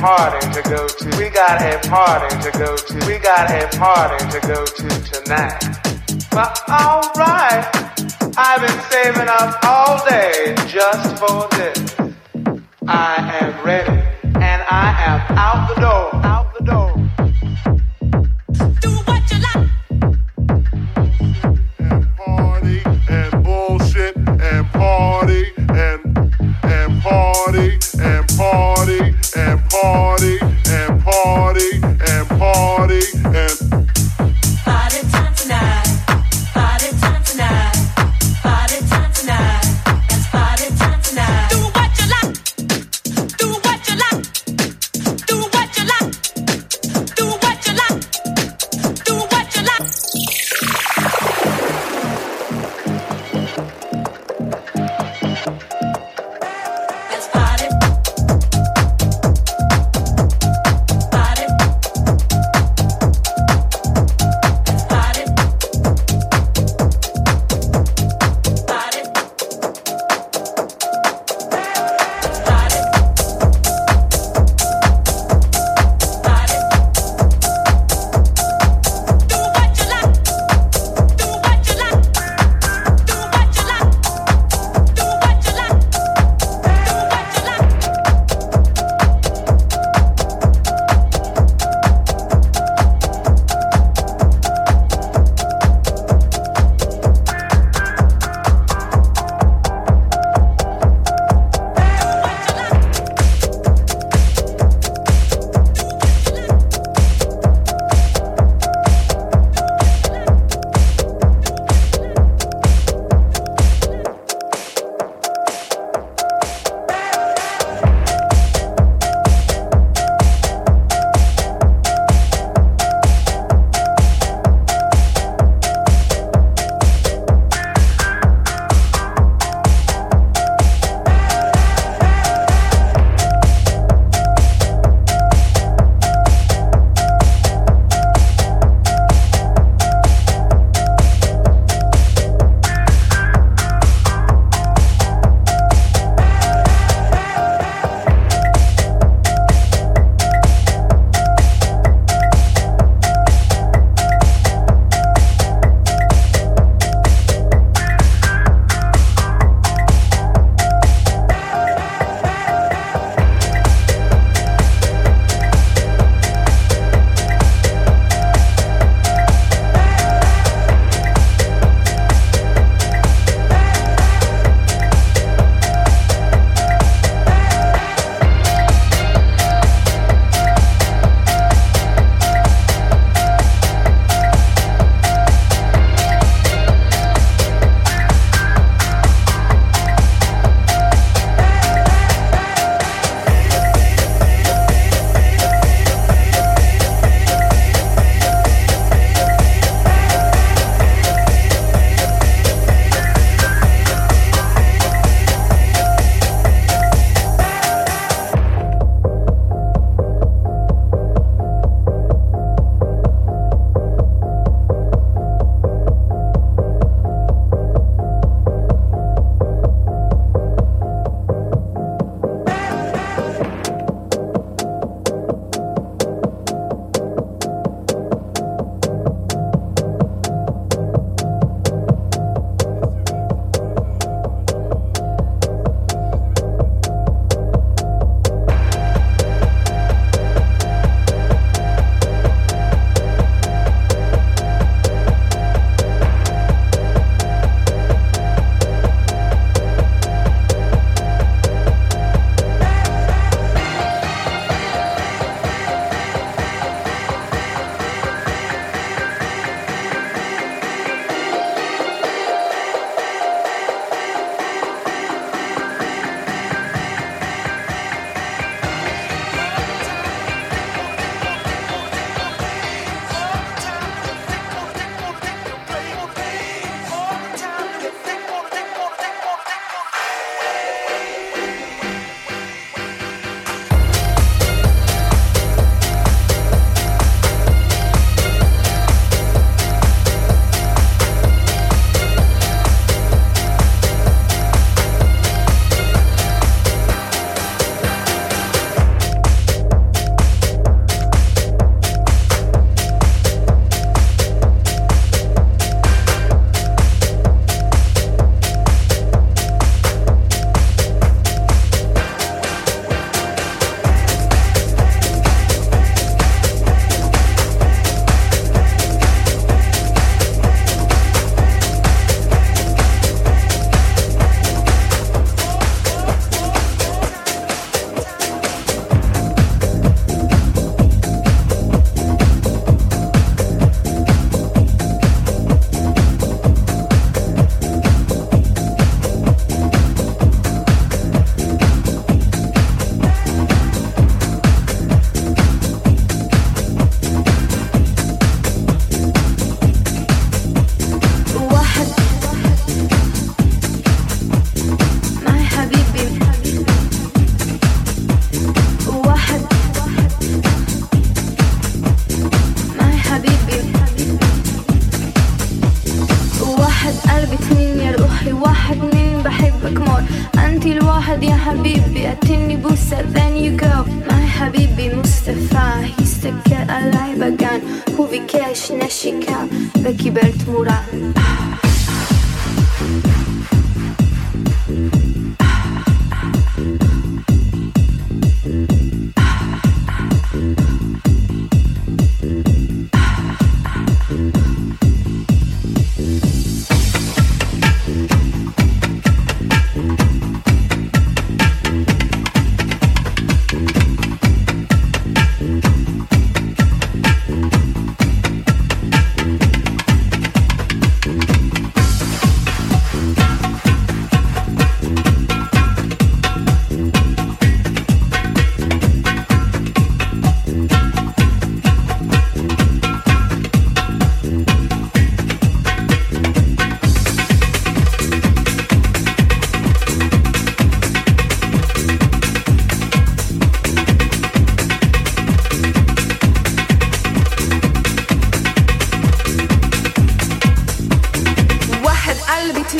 party to go to. We got a party to go to. We got a party to go to tonight. But alright, I've been saving up all day just for this.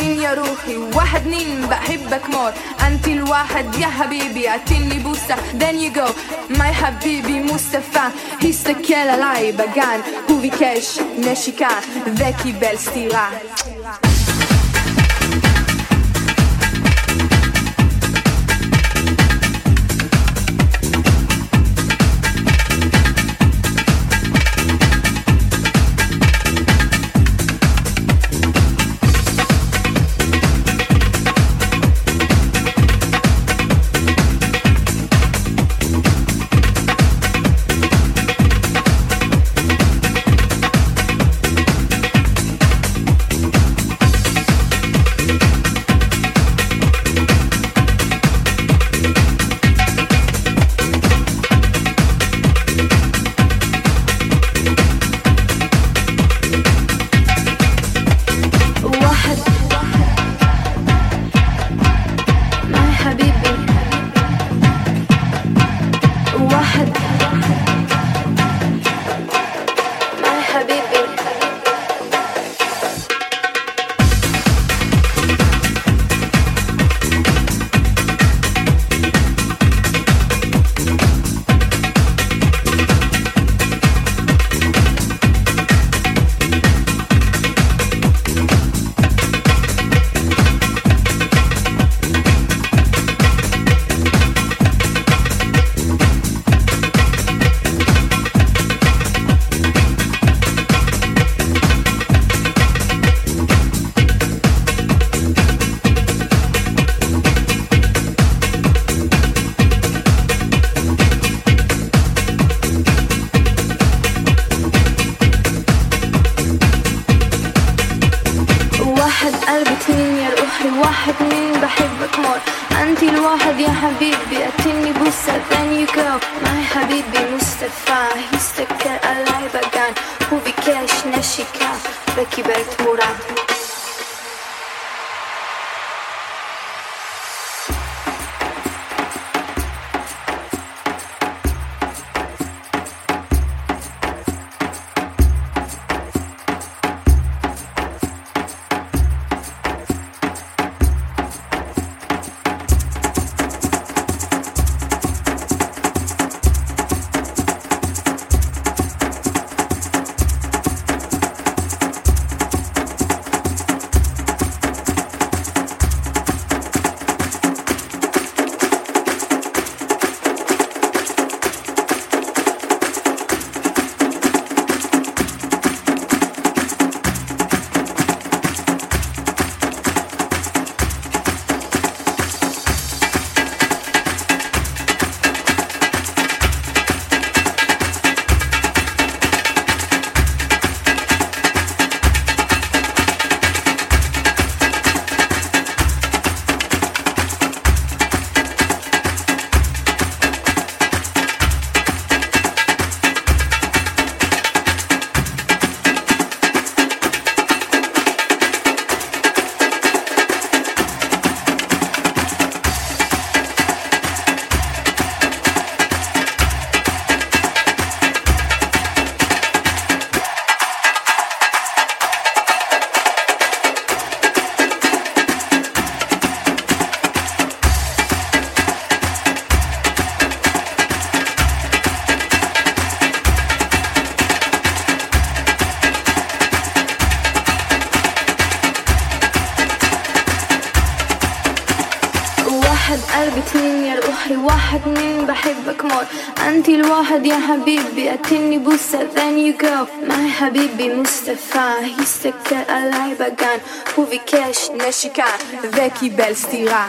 اتنين يا روحي واحد اتنين بحبك مور. انت الواحد يا حبيبي أعطيني بوسة. Then you go my حبيبي مصطفى. يستكل علي بقان هو بكاش نشيكا ذكي بالستيرا واحد يا حبيبي. you go, my חביבי מוסטפא, הסתכל עליי בגן, הוא ביקש נשיקה וקיבל סטירה.